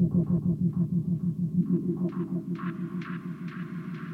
ごありがとうございました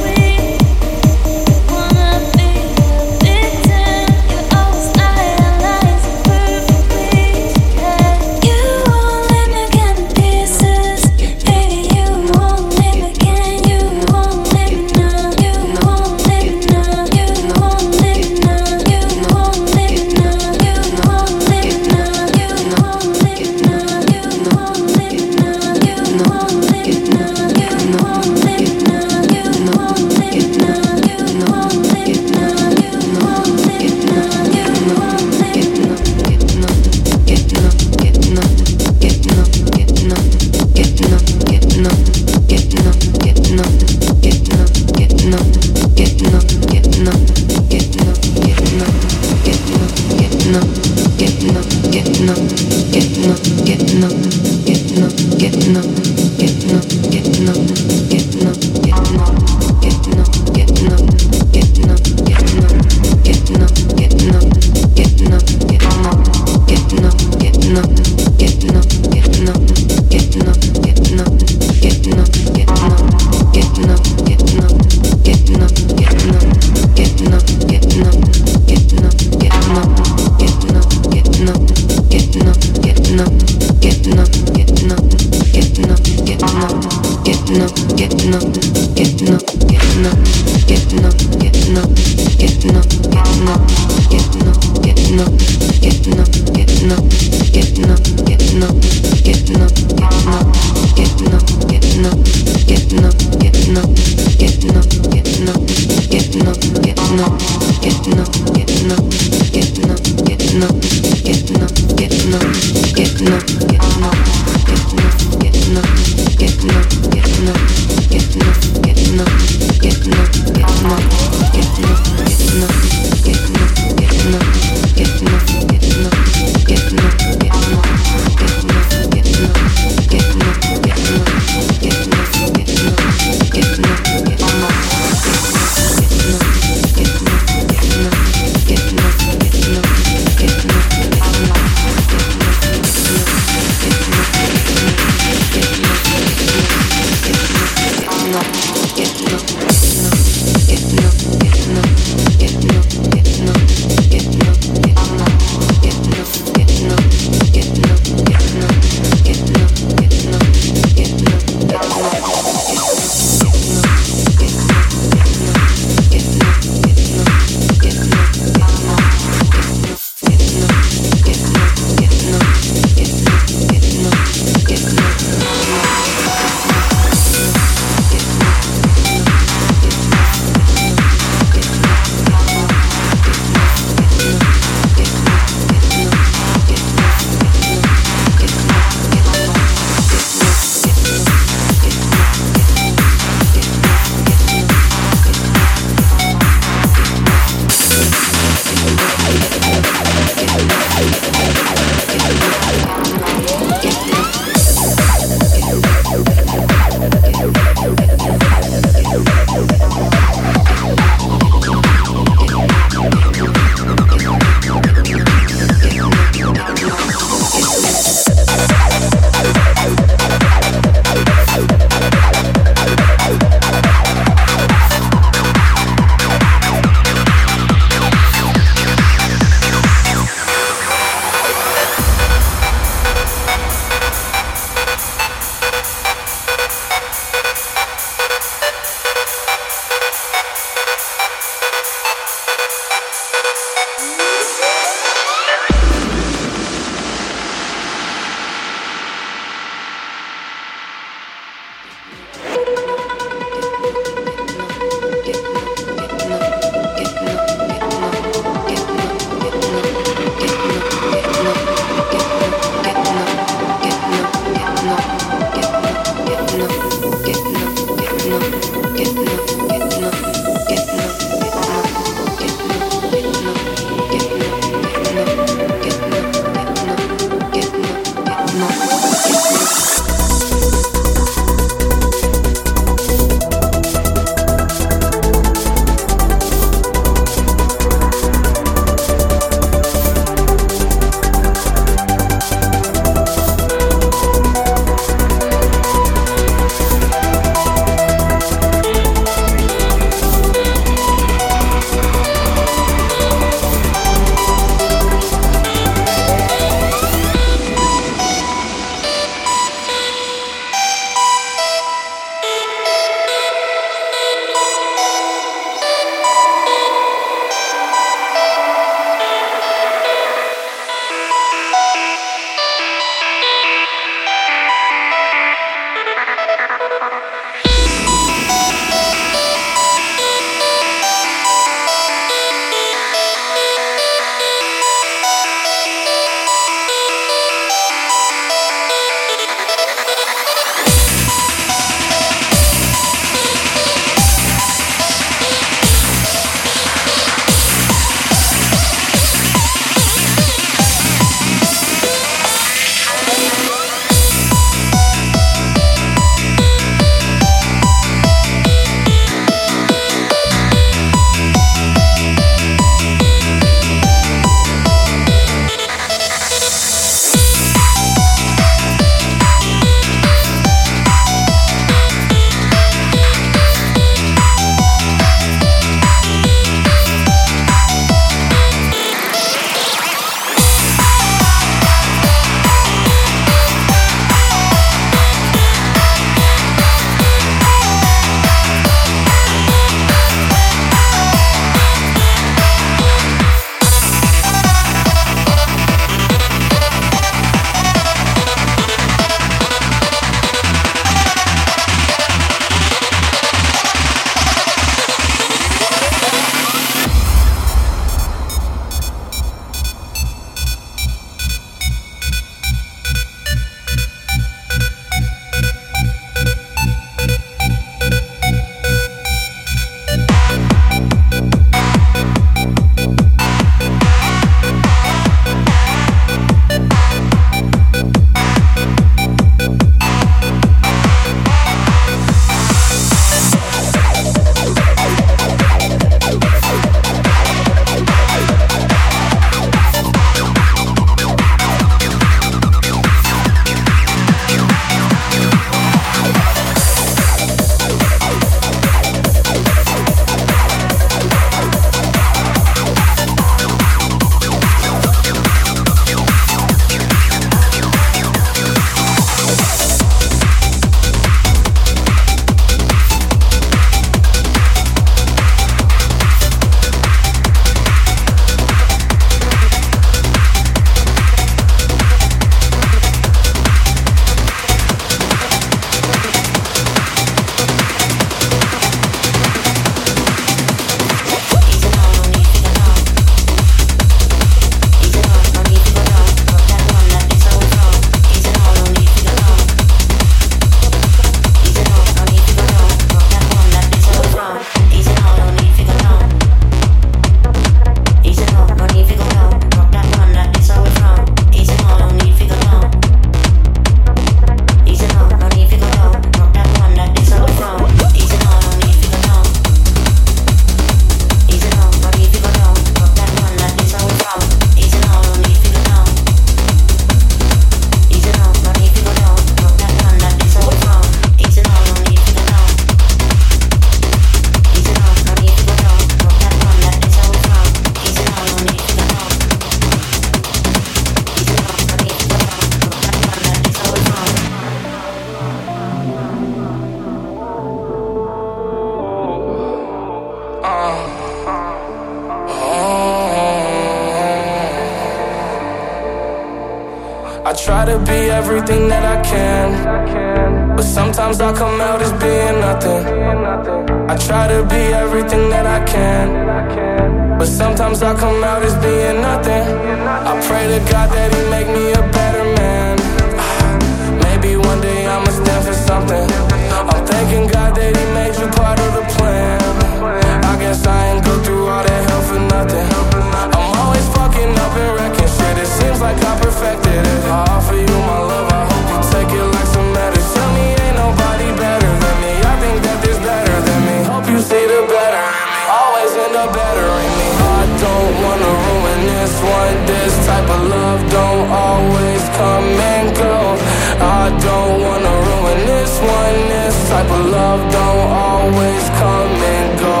This one, this type of love don't always come and go. I don't wanna ruin this one. This type of love don't always come and go.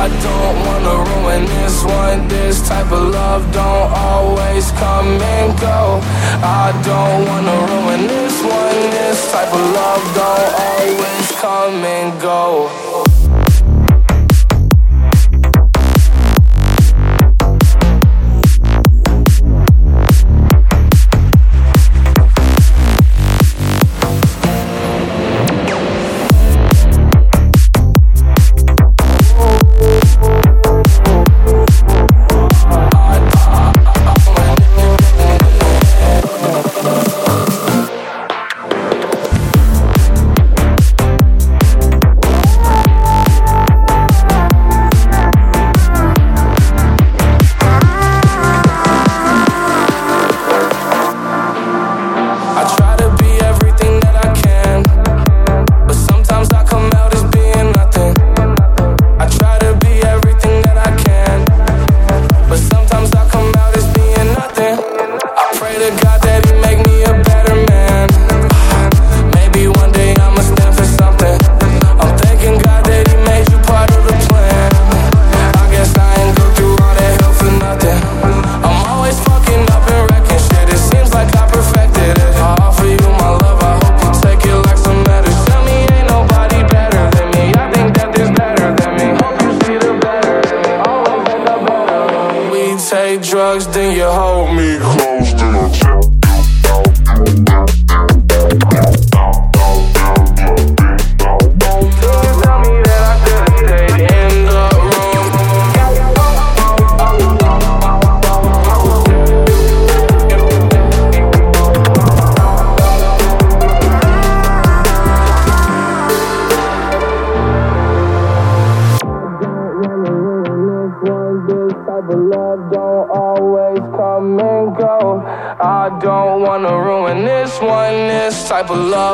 I don't wanna ruin this one. This type of love don't always come and go. I don't wanna ruin this one. This type of love don't always come and go. drugs, then your whole I love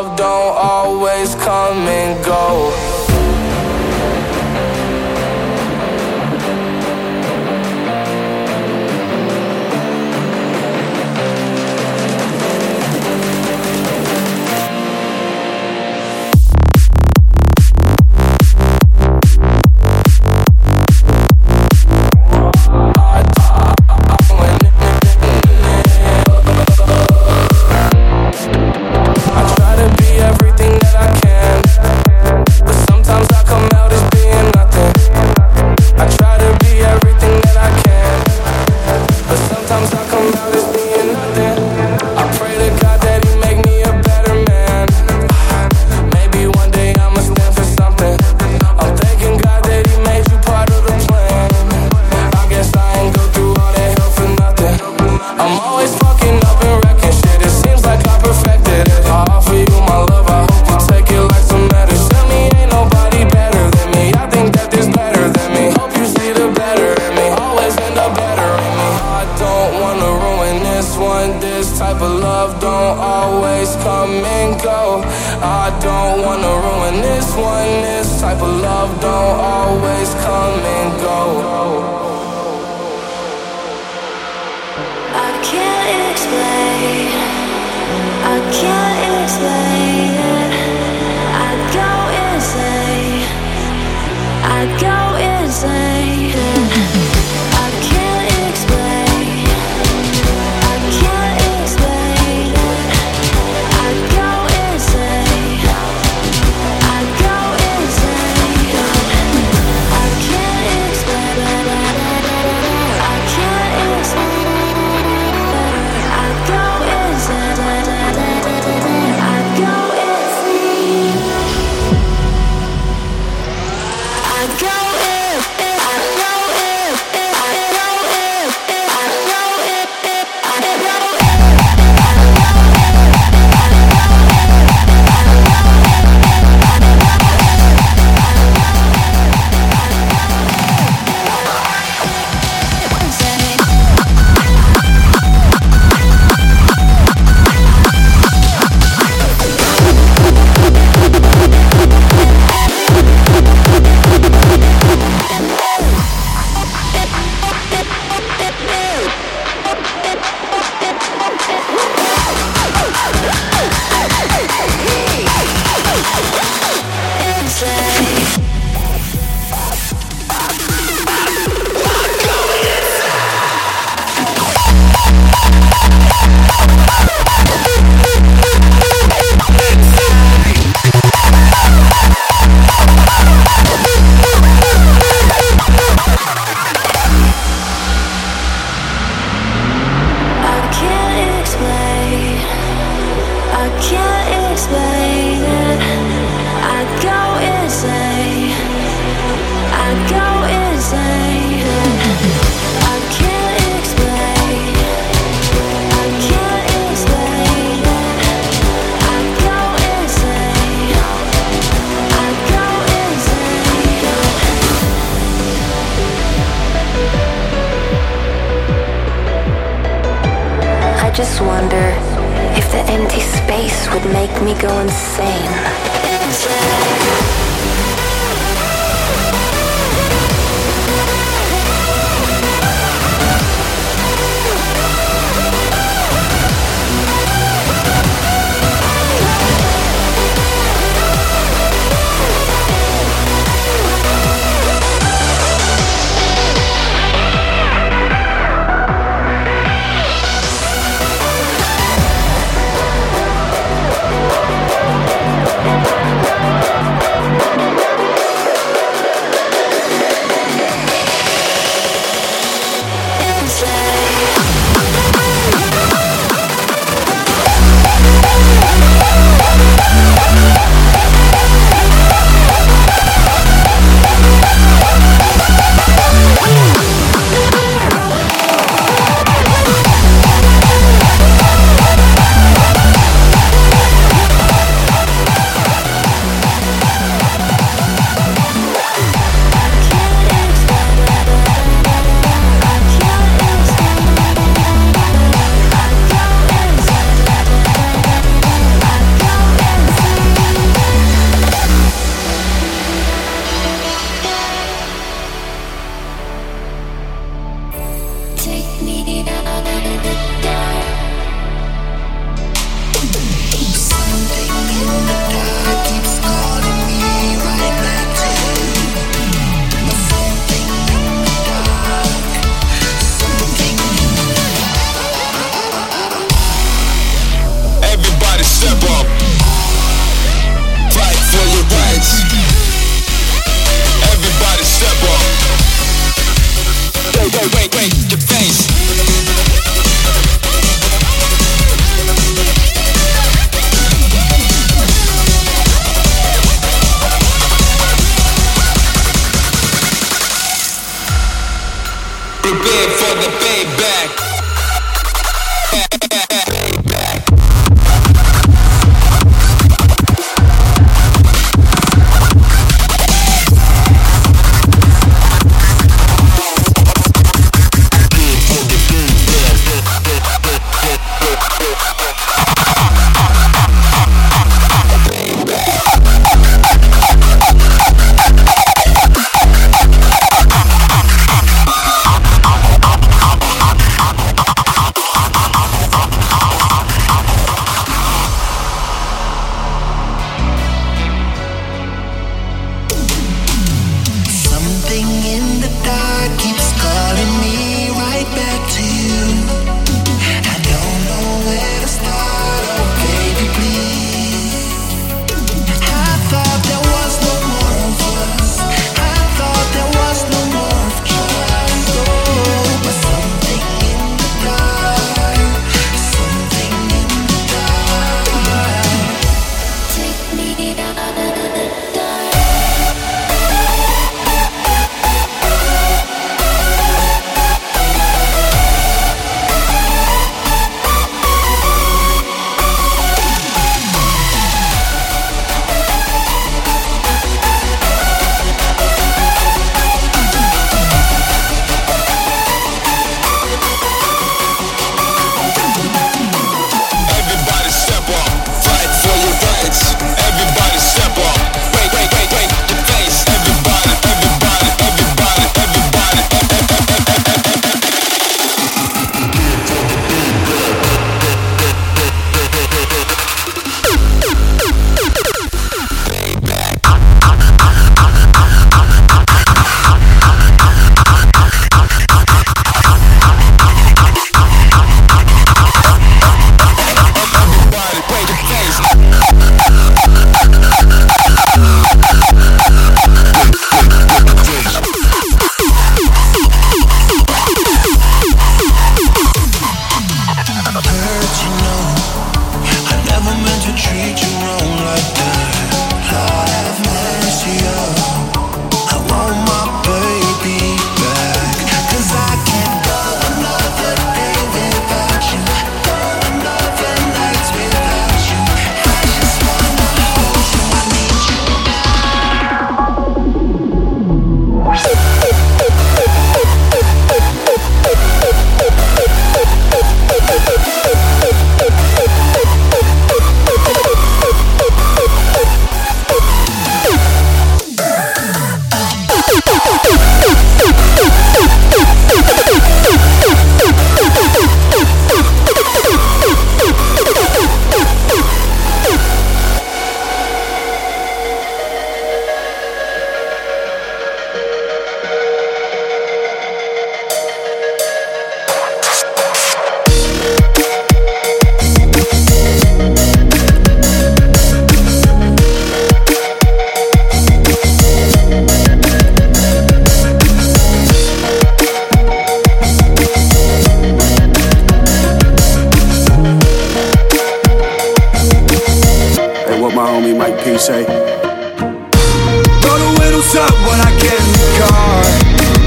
up when I get in the car.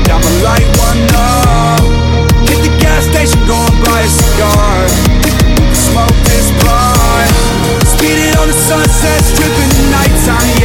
Got my light one up. Hit the gas station, going buy a cigar. Smoke this blunt. Speeding on the sunset, stripping the nighttime,